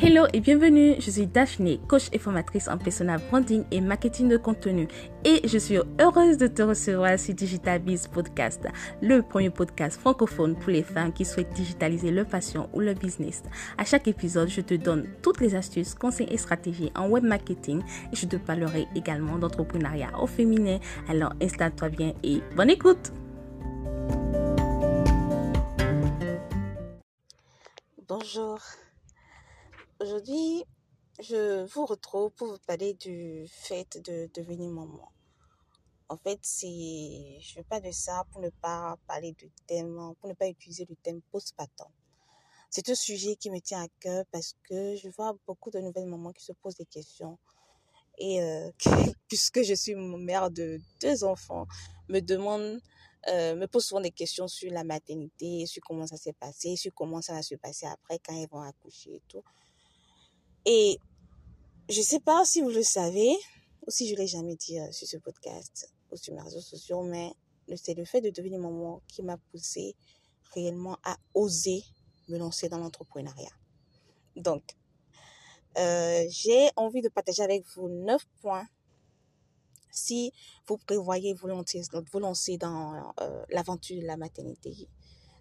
Hello et bienvenue, je suis Daphné, coach et formatrice en personal branding et marketing de contenu et je suis heureuse de te recevoir sur Digital Biz Podcast, le premier podcast francophone pour les femmes qui souhaitent digitaliser leur passion ou leur business. À chaque épisode, je te donne toutes les astuces, conseils et stratégies en web marketing et je te parlerai également d'entrepreneuriat au féminin. Alors installe-toi bien et bonne écoute! Bonjour. Aujourd'hui, je vous retrouve pour vous parler du fait de devenir maman. En fait, c'est, je veux pas de ça pour ne pas parler du thème, pour ne pas utiliser le thème postpartum. C'est un sujet qui me tient à cœur parce que je vois beaucoup de nouvelles mamans qui se posent des questions. Et euh, puisque je suis mère de deux enfants, me demande euh, me pose souvent des questions sur la maternité, sur comment ça s'est passé, sur comment ça va se passer après quand ils vont accoucher et tout. Et je ne sais pas si vous le savez, ou si je l'ai jamais dit euh, sur ce podcast ou sur mes réseaux sociaux, mais c'est le fait de devenir maman qui m'a poussé réellement à oser me lancer dans l'entrepreneuriat. Donc, euh, j'ai envie de partager avec vous neuf points si vous prévoyez vous lancer, vous lancer dans euh, l'aventure de la maternité,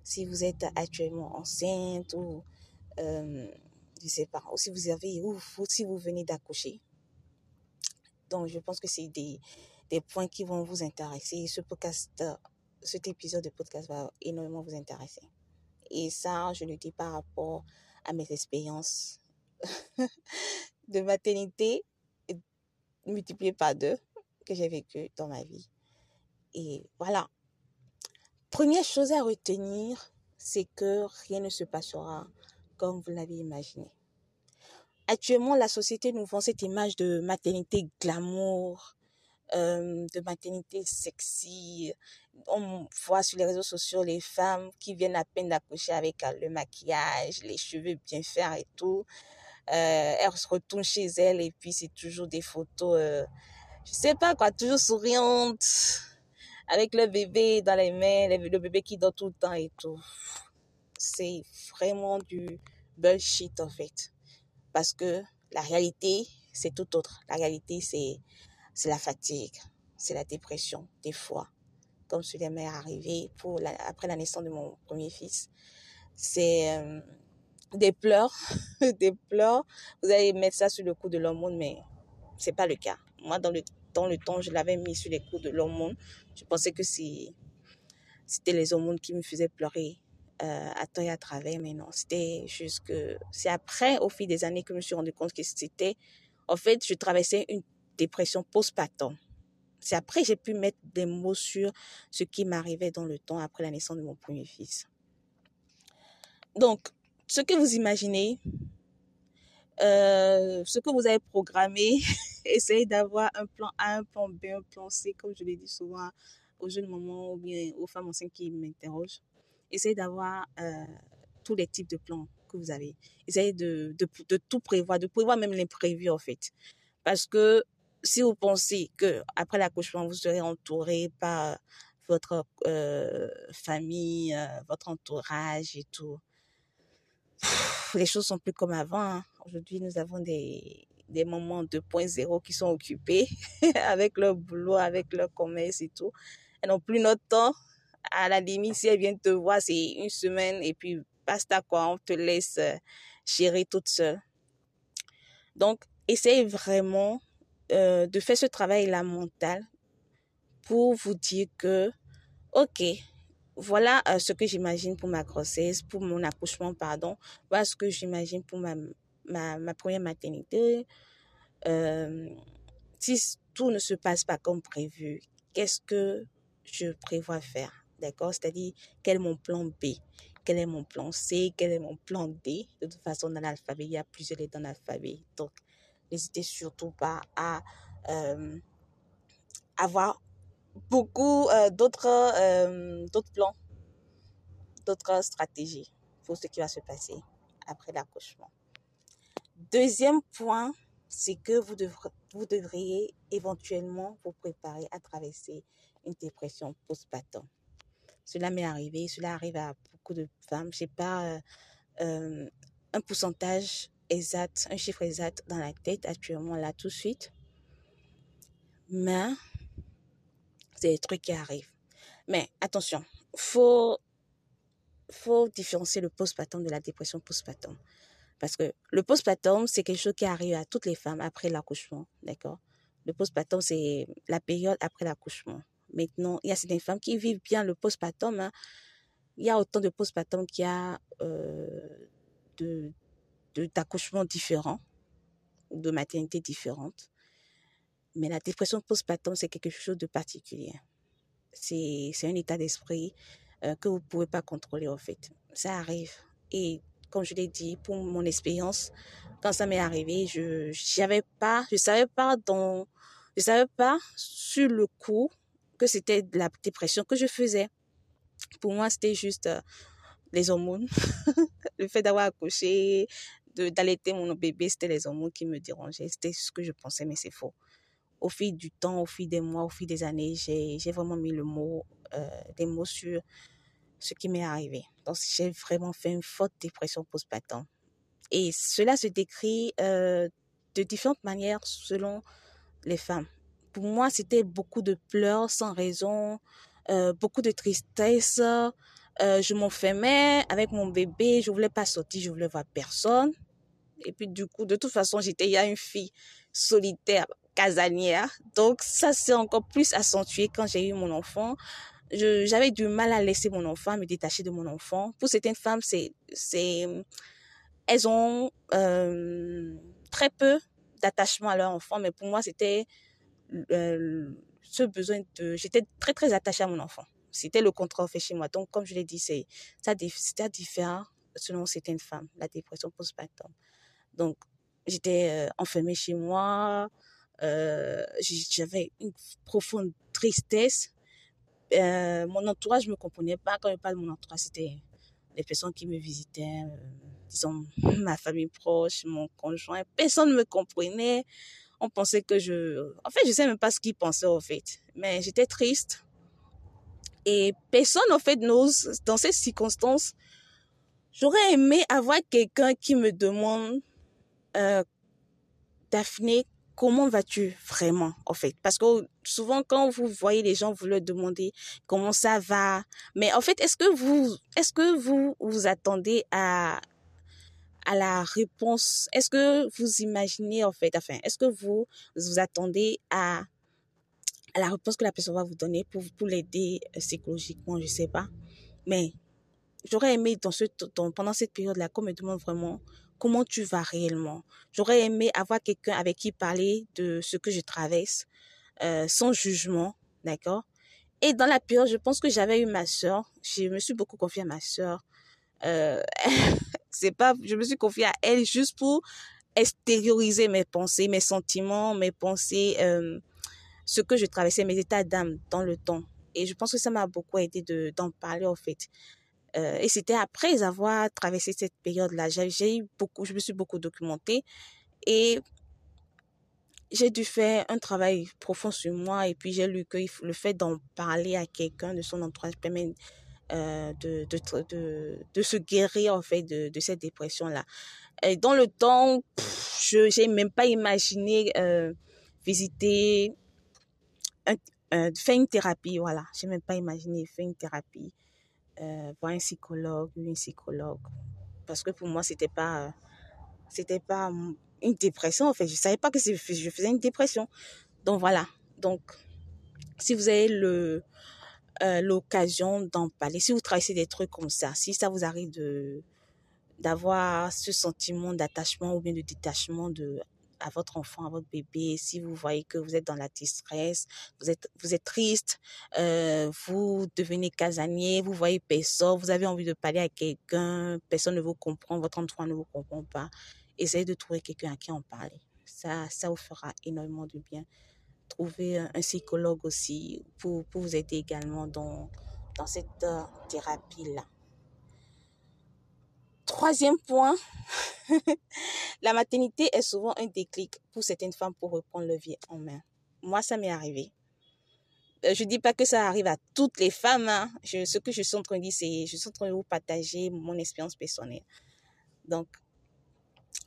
si vous êtes actuellement enceinte ou je sais pas, ou si vous avez ou, si vous venez d'accoucher. Donc je pense que c'est des, des points qui vont vous intéresser. Ce podcast, cet épisode de podcast va énormément vous intéresser. Et ça, je le dis par rapport à mes expériences de maternité multipliées par deux que j'ai vécu dans ma vie. Et voilà. Première chose à retenir, c'est que rien ne se passera comme vous l'avez imaginé. Actuellement, la société nous vend cette image de maternité glamour, euh, de maternité sexy. On voit sur les réseaux sociaux les femmes qui viennent à peine d'accoucher avec euh, le maquillage, les cheveux bien faits et tout. Euh, elles se retournent chez elles et puis c'est toujours des photos euh, je sais pas quoi, toujours souriante, avec le bébé dans les mains, le bébé qui dort tout le temps et tout. C'est vraiment du bullshit en fait. Parce que la réalité, c'est tout autre. La réalité, c'est, la fatigue, c'est la dépression, des fois. Comme cela m'est arrivé pour après la naissance de mon premier fils. C'est euh, des pleurs, des pleurs. Vous allez mettre ça sur le coup de l'hormone, mais c'est pas le cas. Moi, dans le, dans le temps, je l'avais mis sur les coups de l'hormone. Je pensais que c'était les hormones qui me faisaient pleurer euh, à travers, mais non, c'était juste que c'est après, au fil des années, que je me suis rendu compte que c'était, en fait, je traversais une dépression post-partum. C'est après j'ai pu mettre des mots sur ce qui m'arrivait dans le temps après la naissance de mon premier fils. Donc, ce que vous imaginez, euh, ce que vous avez programmé, essayez d'avoir un plan A, un plan B, un plan C, comme je l'ai dit souvent aux jeunes mamans ou bien aux femmes enceintes qui m'interrogent. Essayez d'avoir euh, tous les types de plans que vous avez. Essayez de, tout prévoir, de prévoir même l'imprévu en fait. Parce que si vous pensez que après l'accouchement, vous serez entouré par votre euh, famille, euh, votre entourage et tout, les choses sont plus comme avant. Hein. Aujourd'hui, nous avons des, des moments 2.0 qui sont occupés avec leur boulot, avec leur commerce et tout. Elles n'ont plus notre temps. À la limite, si elles viennent te voir, c'est une semaine et puis basta quoi, on te laisse euh, gérer toute seule. Donc, essayez vraiment euh, de faire ce travail-là mental pour vous dire que, ok, voilà euh, ce que j'imagine pour ma grossesse, pour mon accouchement, pardon. Voilà ce que j'imagine pour ma, ma, première maternité. Si tout ne se passe pas comme prévu, qu'est-ce que je prévois faire? D'accord? C'est-à-dire, quel est mon plan B? Quel est mon plan C? Quel est mon plan D? De toute façon, dans l'alphabet, il y a plusieurs lettres dans l'alphabet. Donc, n'hésitez surtout pas à euh, avoir beaucoup euh, d'autres euh, d'autres plans, d'autres stratégies pour ce qui va se passer après l'accouchement. Deuxième point, c'est que vous, vous devriez éventuellement vous préparer à traverser une dépression postpartum. Cela m'est arrivé, cela arrive à beaucoup de femmes. Je sais pas euh, un pourcentage exact, un chiffre exact dans la tête actuellement, là, tout de suite. Mais, c'est des trucs qui arrivent. Mais attention, faut, faut différencier le postpartum de la dépression postpartum. Parce que le postpartum, c'est quelque chose qui arrive à toutes les femmes après l'accouchement, d'accord? Le postpartum, c'est la période après l'accouchement. Maintenant, il y a certaines femmes qui vivent bien le postpartum. Hein. Il y a autant de postpartum qu'il y a euh, de d'accouchements différents de maternité différentes. Mais la dépression postpartum, c'est quelque chose de particulier. C'est un état d'esprit euh, que vous ne pouvez pas contrôler, en fait. Ça arrive. Et comme je l'ai dit, pour mon expérience, quand ça m'est arrivé, je ne pas, je savais pas dans, je savais pas sur le coup que c'était de la dépression que je faisais. Pour moi, c'était juste euh, les hormones. le fait d'avoir accouché, d'allaiter mon bébé, c'était les hormones qui me dérangeaient. C'était ce que je pensais, mais c'est faux. Au fil du temps, au fil des mois, au fil des années, j'ai vraiment mis le mot, euh, des mots sur ce qui m'est arrivé. Donc, j'ai vraiment fait une forte dépression postpartum. Et cela se décrit euh, de différentes manières selon les femmes. Pour moi, c'était beaucoup de pleurs sans raison, euh, beaucoup de tristesse. Euh, je m'enfermais avec mon bébé, je voulais pas sortir, je voulais voir personne. Et puis du coup, de toute façon, j'étais a une fille solitaire, casanière. Donc ça s'est encore plus accentué quand j'ai eu mon enfant. J'avais du mal à laisser mon enfant, me détacher de mon enfant. Pour certaines femmes, c'est, c'est, elles ont euh, très peu d'attachement à leur enfant, mais pour moi, c'était euh, ce besoin de, j'étais très très attachée à mon enfant. C'était le contraire fait chez moi. Donc, comme je l'ai dit, c'est ça, selon certaines femmes, la dépression postpartum. Donc, j'étais euh, enfermée chez moi. Euh, j'avais une profonde tristesse. Mon entourage me comprenait pas. Quand je parle de mon entourage, c'était les personnes qui me visitaient, disons ma famille proche, mon conjoint. Personne ne me comprenait. On pensait que je... En fait, je sais même pas ce qu'ils pensaient, en fait. Mais j'étais triste. Et personne, en fait, n'ose, dans ces circonstances, j'aurais aimé avoir quelqu'un qui me demande euh, Daphné, comment vas-tu vraiment, en fait? Parce que souvent, quand vous voyez les gens, vous leur demandez comment ça va. Mais en fait, est-ce que vous, est-ce que vous vous attendez à à la réponse Est-ce que vous imaginez, en fait, enfin, est-ce que vous vous attendez à à la réponse que la personne va vous donner pour, pour l'aider euh, psychologiquement, je sais pas. Mais j'aurais aimé dans ce, dans, pendant cette période-là qu'on me demande vraiment comment tu vas réellement. J'aurais aimé avoir quelqu'un avec qui parler de ce que je traverse, euh, sans jugement, d'accord? Et dans la période, je pense que j'avais eu ma sœur. Je me suis beaucoup confiée à ma sœur. Euh, c'est pas, je me suis confiée à elle juste pour extérioriser mes pensées, mes sentiments, mes pensées, euh, ce que je traversais, mes états d'âme dans le temps. Et je pense que ça m'a beaucoup aidé de d'en parler en fait. Euh, et c'était après avoir traversé cette période-là. J'ai eu beaucoup, je me suis beaucoup documentée et j'ai dû faire un travail profond sur moi et puis j'ai lu que le fait d'en parler à quelqu'un de son entourage permet euh, de, de, de, de, se guérir en fait de, de cette dépression-là. Et dans le temps, je n'ai même pas imaginé euh, visiter, euh, faire une thérapie, voilà. J'ai même pas imaginé faire une thérapie voir un psychologue ou une psychologue. Parce que pour moi, c'était pas, c'était pas une dépression, en fait. Je savais pas que je faisais une dépression. Donc voilà. Donc, si vous avez le, euh, l'occasion d'en parler, si vous traversez des trucs comme ça, si ça vous arrive de, d'avoir ce sentiment d'attachement ou bien de détachement de à votre enfant, à votre bébé, si vous voyez que vous êtes dans la distress, vous êtes, vous êtes triste, euh, vous devenez casanier, vous voyez personne, vous avez envie de parler à quelqu'un, personne ne vous comprend, votre entourage ne vous comprend pas, essayez de trouver quelqu'un à qui en parler. Ça, ça vous fera énormément de bien. Trouvez un, psychologue aussi pour, pour vous aider également dans, dans cette euh, thérapie-là. Troisième point, la maternité est souvent un déclic pour certaines femmes pour reprendre leur vie en main. Moi, ça m'est arrivé. Euh, je dis pas que ça arrive à toutes les femmes. Hein. Ce que je suis en train de dire, c'est je suis en train de vous partager mon expérience personnelle. Donc,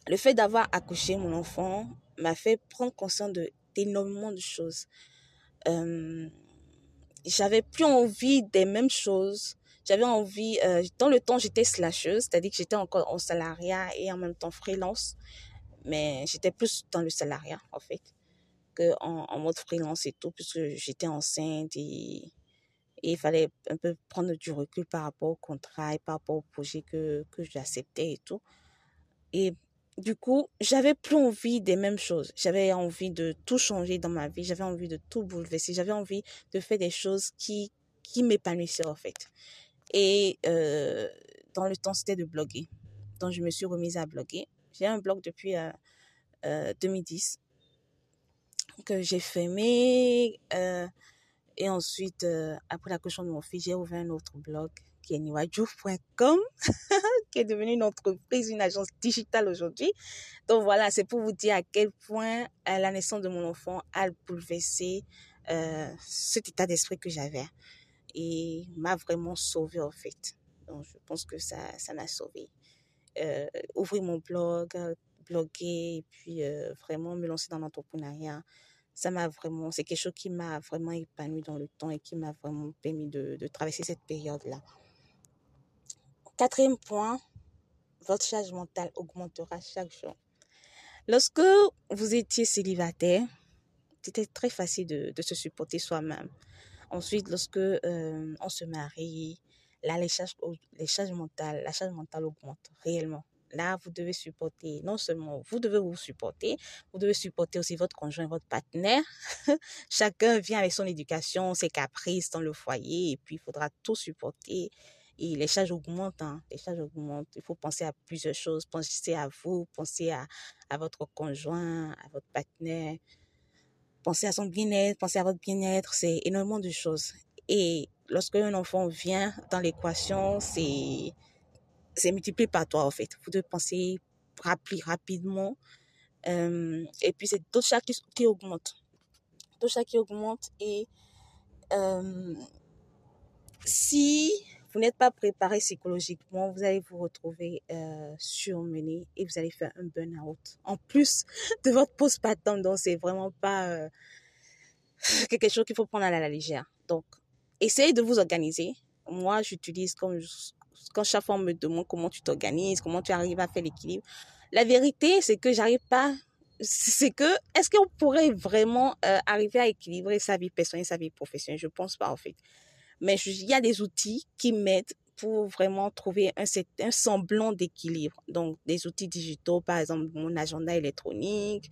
le fait d'avoir accouché mon enfant m'a fait prendre conscience de d'énormément de choses. Euh, j'avais plus envie des mêmes choses. J'avais envie, euh, dans le temps, j'étais slasheuse, c'est-à-dire que j'étais encore en salariat et en même temps freelance. Mais j'étais plus dans le salariat, en fait, que en, mode freelance et tout, puisque j'étais enceinte et, et il fallait un peu prendre du recul par rapport au contrat et par rapport au projet que, que j'acceptais et tout. Et du coup, j'avais plus envie des mêmes choses. J'avais envie de tout changer dans ma vie. J'avais envie de tout bouleverser. J'avais envie de faire des choses qui, qui m'épanouissaient, en fait. Et euh, dans le temps, c'était de bloguer. Donc, je me suis remise à bloguer. J'ai un blog depuis euh, euh, 2010 que j'ai fermé. Euh, et ensuite, euh, après l'accouchement de mon fils, j'ai ouvert un autre blog qui est niwaju.com, qui est devenue une entreprise, une agence digitale aujourd'hui. Donc voilà, c'est pour vous dire à quel point euh, la naissance de mon enfant a bouleversé euh, cet état d'esprit que j'avais et m'a vraiment sauvé en fait. Donc je pense que ça ça m'a sauvé. Euh, ouvrir mon blog, bloguer et puis vraiment me lancer dans l'entrepreneuriat ça m'a vraiment, c'est quelque chose qui m'a vraiment épanoui dans le temps et qui m'a vraiment permis de, de traverser cette période-là. Quatrième point, votre charge mentale augmentera chaque jour. Lorsque vous étiez célibataire, c'était très facile de, se supporter soi-même. Ensuite, lorsque euh, on se marie, là, les charges mentales, la charge mentale augmente réellement. Là, vous devez supporter, non seulement vous devez vous supporter, vous devez supporter aussi votre conjoint, votre partenaire. Chacun vient avec son éducation, ses caprices dans le foyer, et puis il faudra tout supporter. Et les charges augmentent, hein. les charges augmentent. Il faut penser à plusieurs choses. Pensez à vous, pensez à, à votre conjoint, à votre partenaire. Pensez à son bien-être, pensez à votre bien-être. C'est énormément de choses. Et lorsque un enfant vient dans l'équation, c'est multiplié par toi, en fait. Vous devez penser rapide, rapidement. Euh, et puis, c'est d'autres charges qui, qui augmentent. D'autres charges qui augmentent. Et euh, si vous n'êtes pas préparé psychologiquement, vous allez vous retrouver euh, surmené et vous allez faire un burn-out. En plus de votre postpartum, donc c'est vraiment pas euh, quelque chose qu'il faut prendre à la légère. Donc, essayez de vous organiser. Moi, j'utilise comme quand chaque fois on me demande comment tu t'organises, comment tu arrives à faire l'équilibre, la vérité, c'est que j'arrive pas. C'est que, est-ce qu'on pourrait vraiment euh, arriver à équilibrer sa vie personnelle et sa vie professionnelle? Je pense pas, en fait. Mais il y a des outils qui m'aident pour vraiment trouver un, un semblant d'équilibre. Donc, des outils digitaux, par exemple, mon agenda électronique,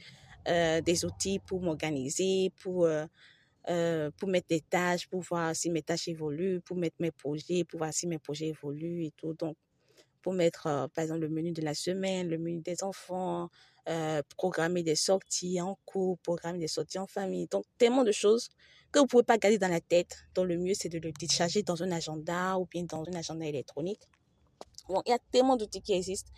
euh, des outils pour m'organiser, pour euh, euh, pour mettre des tâches, pour voir si mes tâches évoluent, pour mettre mes projets, pour voir si mes projets évoluent et tout. Donc, pour mettre, par exemple, le menu de la semaine, le menu des enfants, euh, programmer des sorties en cours, programmer des sorties en famille. Donc, tellement de choses que vous pouvez pas garder dans la tête. Donc, le mieux, c'est de le décharger dans un agenda ou bien dans un agenda électronique. Bon, il y a tellement d'outils qui existent.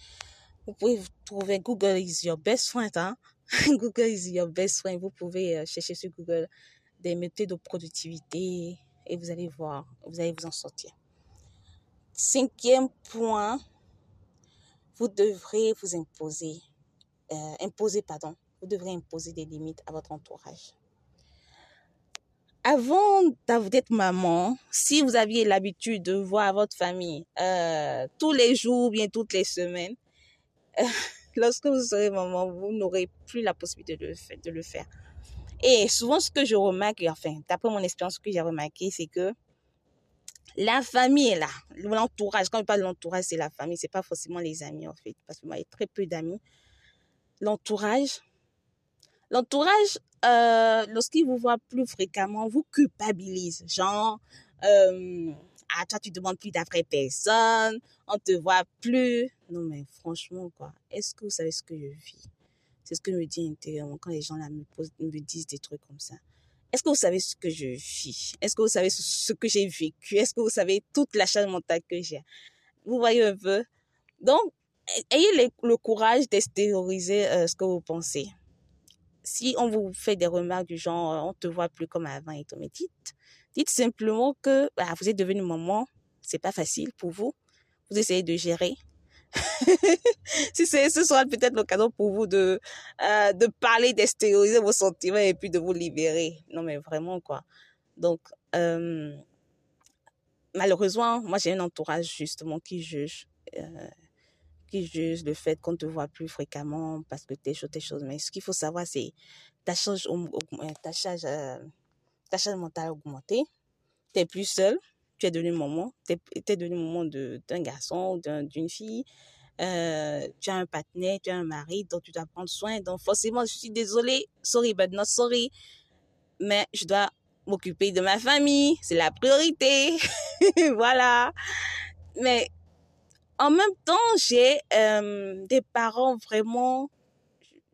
Vous pouvez trouver Google is your best friend. Hein? Google is your best friend. Vous pouvez chercher sur Google des méthodes de productivité et vous allez voir, vous allez vous en sortir. Cinquième point, vous devrez vous imposer, euh, imposer, pardon, vous devrez imposer des limites à votre entourage. Avant d'être maman, si vous aviez l'habitude de voir votre famille euh, tous les jours, bien toutes les semaines, euh, lorsque vous serez maman, vous n'aurez plus la possibilité de le, faire. Et souvent, ce que je remarque, enfin, d'après mon expérience, ce que j'ai remarqué, c'est que la famille est là. L'entourage, quand je parle de l'entourage, c'est la famille, c'est pas forcément les amis, en fait. Parce que moi, j'ai très peu d'amis. L'entourage, l'entourage, euh, lorsqu'il vous voit plus fréquemment, vous culpabilise. Genre, euh, ah, toi, tu demandes plus d'après personne, on te voit plus. Non, mais franchement, quoi, est-ce que vous savez ce que je vis? C'est ce que je me dis intérieurement quand les gens là me, me disent des trucs comme ça. Est-ce que vous savez ce que je vis? Est-ce que vous savez ce que j'ai vécu? Est-ce que vous savez toute la charge mentale que j'ai? Vous voyez un peu? Donc, ayez le, courage d'extérioriser euh, ce que vous pensez. Si on vous fait des remarques du genre euh, on te voit plus comme avant et tout, mais dites, dites simplement que bah, vous êtes devenu maman, c'est pas facile pour vous. Vous essayez de gérer. si ce sera peut-être l'occasion pour vous de euh, de parler, d'extérioriser vos sentiments et puis de vous libérer. Non mais vraiment quoi. Donc malheureusement, moi j'ai un entourage justement qui juge qui le fait qu'on te voit plus fréquemment parce que t'es choses, tes choses. Mais ce qu'il faut savoir, c'est ta charge, ta charge, euh, ta charge mentale a augmenté. T'es plus seul. Tu es devenu maman. T'es es devenu maman d'un garçon ou d'une fille. Euh, tu as un partenaire, tu as un mari dont tu dois prendre soin. Donc forcément, je suis désolée. Sorry, but not sorry. Mais je dois m'occuper de ma famille. C'est la priorité. voilà. Mais en même temps, j'ai euh, des parents vraiment,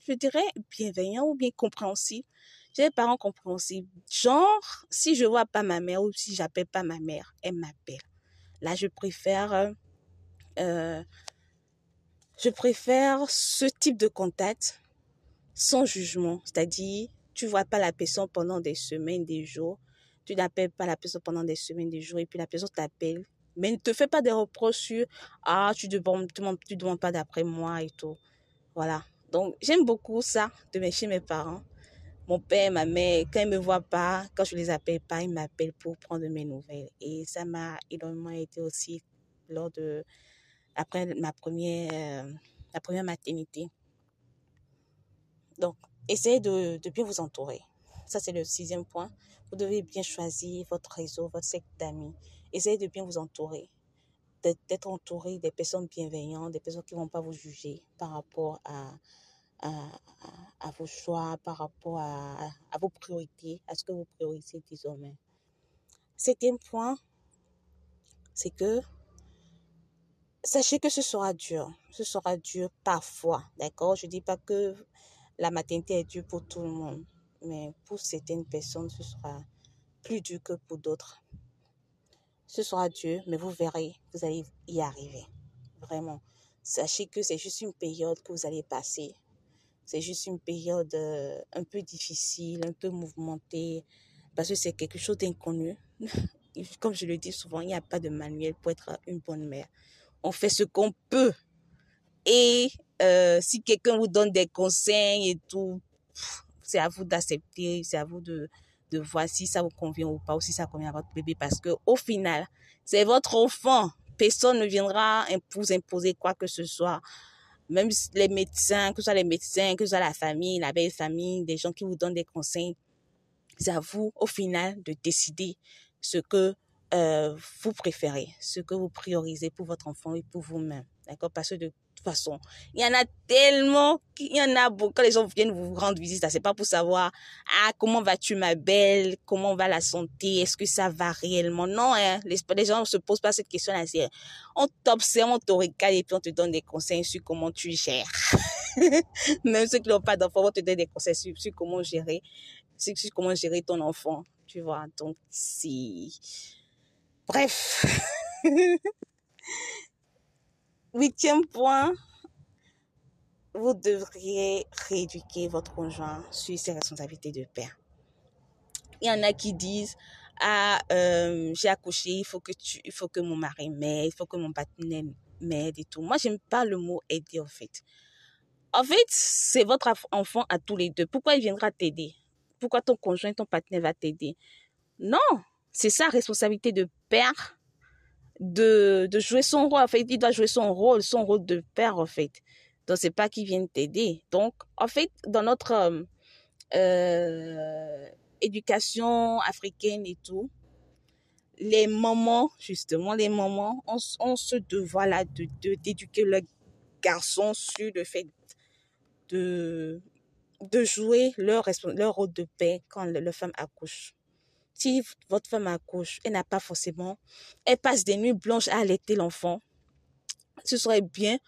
je dirais, bienveillants ou bien compréhensifs. J'ai des parents compréhensifs. Genre, si je vois pas ma mère ou si j'appelle pas ma mère, elle m'appelle. Là, je préfère, euh, je préfère ce type de contact sans jugement. C'est-à-dire, tu vois pas la personne pendant des semaines, des jours. Tu n'appelles pas la personne pendant des semaines, des jours, et puis la personne t'appelle mais ne te fais pas des reproches sur ah tu ne demandes, tu demandes pas d'après moi et tout. Voilà. Donc j'aime beaucoup ça de chez mes parents. Mon père, ma mère, quand ils me voient pas, quand je les appelle pas, ils m'appellent pour prendre mes nouvelles. Et ça m'a énormément aidé aussi lors de après ma première la première maternité. Donc essayez de, de bien vous entourer. Ça c'est le sixième point. Vous devez bien choisir votre réseau, votre secte d'amis essayez de bien vous entourer, d'être entouré des personnes bienveillantes, des personnes qui ne vont pas vous juger par rapport à, à, vos choix, par rapport à, vos priorités, à ce que vous priorisez désormais. Septième point, c'est que sachez que ce sera dur. Ce sera dur parfois, d'accord? Je ne dis pas que la maternité est dure pour tout le monde, mais pour certaines personnes, ce sera plus dur que pour d'autres ce sera Dieu, mais vous verrez, vous allez y arriver. Vraiment. Sachez que c'est juste une période que vous allez passer. C'est juste une période euh, un peu difficile, un peu mouvementée, parce que c'est quelque chose d'inconnu. Comme je le dis souvent, il n'y a pas de manuel pour être une bonne mère. On fait ce qu'on peut. Et euh, si quelqu'un vous donne des conseils et tout, c'est à vous d'accepter, c'est à vous de, de voir si ça vous convient ou pas, ou si ça convient à votre bébé, parce que au final, c'est votre enfant. Personne ne viendra vous imposer quoi que ce soit. Même les médecins, que ce soit les médecins, que ce soit la famille, la belle famille, des gens qui vous donnent des conseils, c'est à vous, au final, de décider ce que euh, vous préférez, ce que vous priorisez pour votre enfant et pour vous-même. D'accord? Parce que de Il y en a tellement, il y en a beaucoup. Quand les gens viennent vous rendre visite, c'est pas pour savoir, ah, comment vas-tu, ma belle? Comment va la santé? Est-ce que ça va réellement? Non, hein. Les, les gens ne se posent pas cette question-là. On t'observe, on te regarde et puis on te donne des conseils sur comment tu gères. Même ceux qui n'ont pas d'enfant vont te donner des conseils sur, comment gérer, sur, comment gérer ton enfant. Tu vois, donc, si, bref. Huitième point, vous devriez rééduquer votre conjoint sur ses responsabilités de père. Il y en a qui disent ah euh, j'ai accouché, il faut que tu, il faut que mon mari m'aide, il faut que mon partenaire m'aide et tout. Moi j'aime pas le mot aider en fait. En fait c'est votre enfant à tous les deux. Pourquoi il viendra t'aider? Pourquoi ton conjoint, ton partenaire va t'aider? Non, c'est sa responsabilité de père de, de jouer son rôle. En fait, il doit jouer son rôle, son rôle de père, en fait. Donc, c'est pas qu'il vienne t'aider. Donc, en fait, dans notre euh, euh, éducation africaine et tout, les mamans, justement, les mamans ont, ont ce devoir-là de, d'éduquer le garçon sur le fait de, de jouer leur, leur rôle de père quand la femme accouche si votre femme accouche, elle n'a pas forcément, elle passe des nuits blanches à allaiter l'enfant, ce serait bien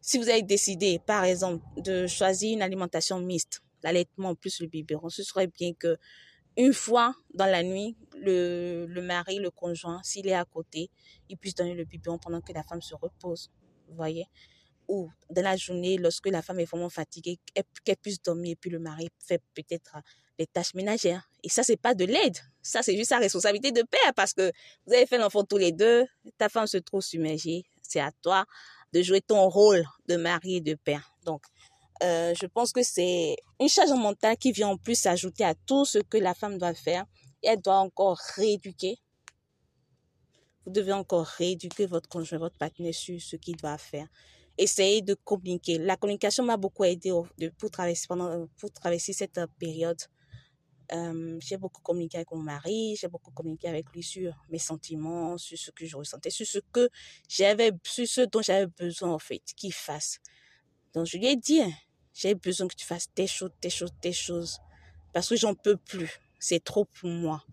si vous avez décidé, par exemple, de choisir une alimentation mixte, l'allaitement plus le biberon, ce serait bien que une fois dans la nuit, le, le mari, le conjoint, s'il est à côté, il puisse donner le biberon pendant que la femme se repose. Vous voyez Ou dans la journée, lorsque la femme est vraiment fatiguée, qu'elle puisse dormir et puis le mari fait peut-être les tâches ménagères. Et ça, c'est pas de l'aide. Ça, c'est juste sa responsabilité de père parce que vous avez fait l'enfant tous les deux. Ta femme se trouve submergée. C'est à toi de jouer ton rôle de mari et de père. Donc, euh, je pense que c'est une charge mentale qui vient en plus s'ajouter à tout ce que la femme doit faire. Et elle doit encore rééduquer. Vous devez encore rééduquer votre conjoint, votre partenaire sur ce qu'il doit faire. Essayez de communiquer. La communication m'a beaucoup aidé pour traverser, pendant, pour traverser cette période. Euh, j'ai beaucoup communiqué avec mon mari, j'ai beaucoup communiqué avec lui sur mes sentiments, sur ce que je ressentais, sur ce que j'avais, sur ce dont j'avais besoin en fait qu'il fasse. Donc je lui ai dit, hein, j'ai besoin que tu fasses tes choses, tes choses, tes choses. Parce que j'en peux plus. C'est trop pour moi.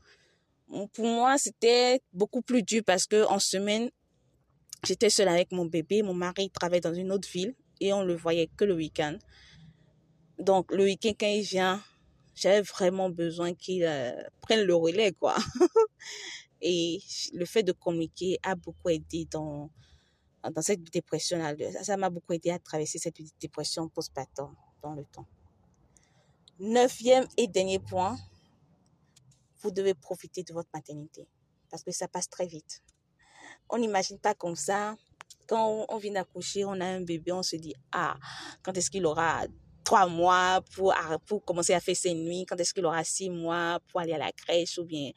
Pour moi, c'était beaucoup plus dur parce que en semaine, j'étais seule avec mon bébé. Mon mari travaille dans une autre ville et on le voyait que le week-end. Donc, le week-end, quand il vient, j'avais vraiment besoin qu'il euh, prenne le relais, quoi. et le fait de communiquer a beaucoup aidé dans, dans cette dépression. Ça m'a beaucoup aidé à traverser cette dépression postpartum dans le temps. Neuvième et dernier point, vous devez profiter de votre maternité parce que ça passe très vite. On n'imagine pas comme ça. Quand on vient d'accoucher, on a un bébé, on se dit, ah, quand est-ce qu'il aura trois mois pour, pour commencer à faire ses nuits, quand est-ce qu'il aura six mois pour aller à la crèche ou bien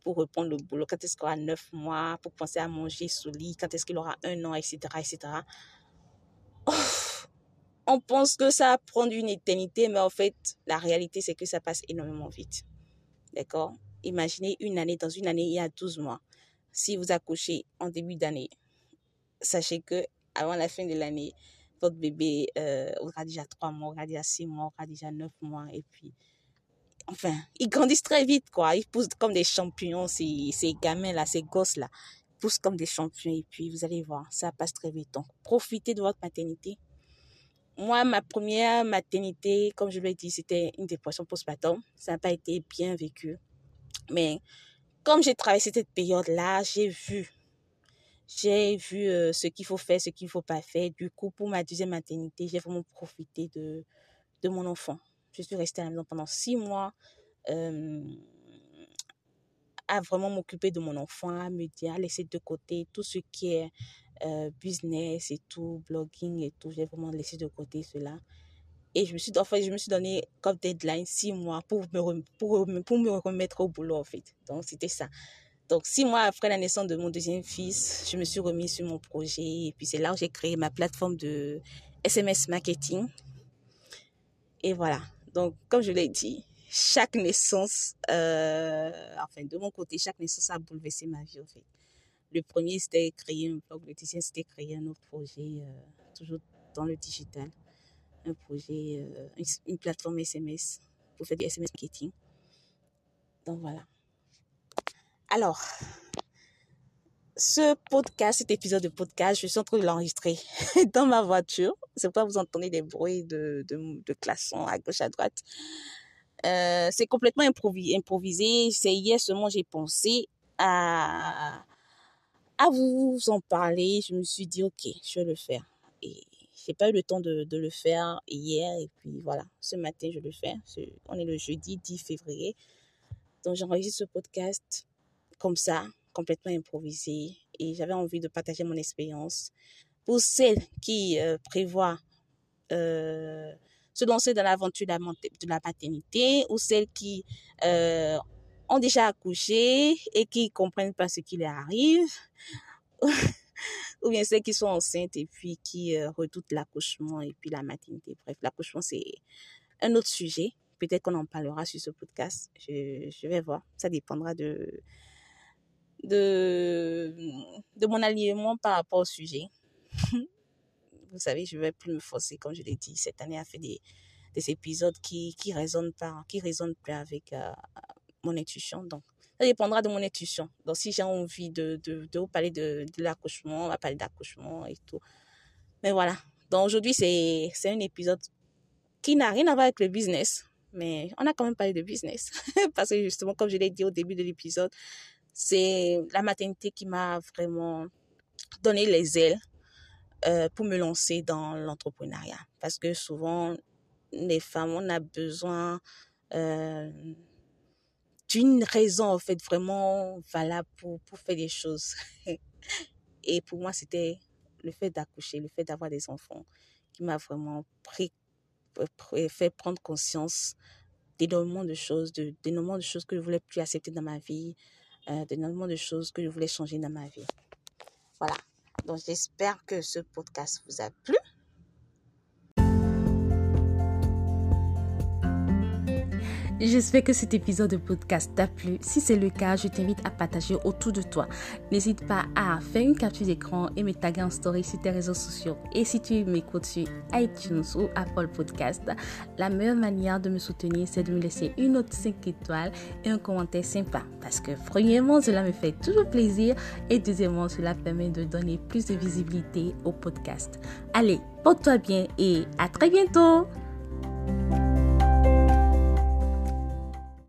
pour reprendre le boulot, quand est-ce qu'il aura neuf mois pour penser à manger sous lit, quand est-ce qu'il aura un an, etc., etc. on pense que ça va prendre une éternité, mais en fait, la réalité, c'est que ça passe énormément vite. D'accord? Imaginez une année, dans une année, il y a 12 mois. Si vous accouchez en début d'année, sachez que avant la fin de l'année, votre bébé euh, aura déjà 3 mois, aura déjà 6 mois, aura déjà 9 mois, et puis enfin, ils grandissent très vite, quoi. Ils poussent comme des champions, ces, ces gamins-là, ces gosses-là. Poussent comme des champions et puis vous allez voir, ça passe très vite. Donc, profitez de votre maternité. Moi, ma première maternité, comme je l'ai dit, c'était une dépression postpartum. Ça n'a pas été bien vécu. Mais comme j'ai traversé cette période-là, j'ai vu. J'ai vu euh, ce qu'il faut faire, ce qu'il ne faut pas faire. Du coup, pour ma deuxième maternité, j'ai vraiment profité de, de mon enfant. Je suis restée à la maison pendant six mois euh, à vraiment m'occuper de mon enfant, à me dire, à laisser de côté tout ce qui est euh, business et tout, blogging et tout. J'ai vraiment laissé de côté cela. Et je me suis, en je me suis donné comme deadline six mois pour me, pour, pour me remettre au boulot, en fait. Donc, c'était ça. Donc, six mois après la naissance de mon deuxième fils, je me suis remise sur mon projet. Et puis, c'est là où j'ai créé ma plateforme de SMS marketing. Et voilà. Donc, comme je l'ai dit, chaque naissance, euh, enfin, de mon côté, chaque naissance a bouleversé ma vie. Le premier, c'était créer un blog. Le deuxième, c'était créer un autre projet, euh, toujours dans le digital. Un projet, euh, une, plateforme SMS pour faire du SMS marketing. Donc, voilà. Alors, ce podcast, cet épisode de podcast, je suis en train de l'enregistrer dans ma voiture. C'est pourquoi vous entendez des bruits de, de, de klaxons à gauche, à droite. Euh, c'est complètement improvisé. C'est hier seulement j'ai pensé à, à vous en parler. Je me suis dit, ok, je vais le faire. Et j'ai pas eu le temps de, de, le faire hier. Et puis voilà, ce matin, je le fais. On est le jeudi 10 février. Donc j'enregistre ce podcast comme ça, complètement improvisé. Et j'avais envie de partager mon expérience. Pour celles qui euh, prévoient euh, se lancer dans l'aventure de la maternité ou celles qui euh, ont déjà accouché et qui comprennent pas ce qui leur arrive ou bien celles qui sont enceintes et puis qui redoutent l'accouchement et puis la maternité. Bref, l'accouchement, c'est un autre sujet. Peut-être qu'on en parlera sur ce podcast. Je vais voir. Ça dépendra de, de, de mon alignement par rapport au sujet. vous savez, je ne vais plus me forcer, comme je l'ai dit. Cette année a fait des, des épisodes qui, qui résonnent pas, qui résonnent plus avec euh, mon intuition. Donc, ça dépendra de mon intuition. Donc, si j'ai envie de, de, de parler de, de l'accouchement, on va parler d'accouchement et tout. Mais voilà. Donc, aujourd'hui, c'est, c'est un épisode qui n'a rien à voir avec le business. Mais on a quand même parlé de business. Parce que justement, comme je l'ai dit au début de l'épisode, c'est la maternité qui m'a vraiment donné les ailes euh, pour me lancer dans l'entrepreneuriat. Parce que souvent, les femmes, on a besoin euh, d'une raison, en fait, vraiment valable pour, pour faire des choses. Et pour moi, c'était le fait d'accoucher, le fait d'avoir des enfants, qui m'a vraiment pris, fait prendre conscience d'énormément de choses, de, choses que je voulais plus accepter dans ma vie, euh, d'énormément de choses que je voulais changer dans ma vie. Voilà. Donc j'espère que ce podcast vous a plu. J'espère que cet épisode de podcast t'a plu. Si c'est le cas, je t'invite à partager autour de toi. N'hésite pas à faire une capture d'écran et me taguer en story sur tes réseaux sociaux. Et si tu m'écoutes sur iTunes ou Apple Podcast, la meilleure manière de me soutenir, c'est de me laisser une note 5 étoiles et un commentaire sympa. Parce que premièrement, cela me fait toujours plaisir et deuxièmement, cela permet de donner plus de visibilité au podcast. Allez, porte-toi bien et à très bientôt!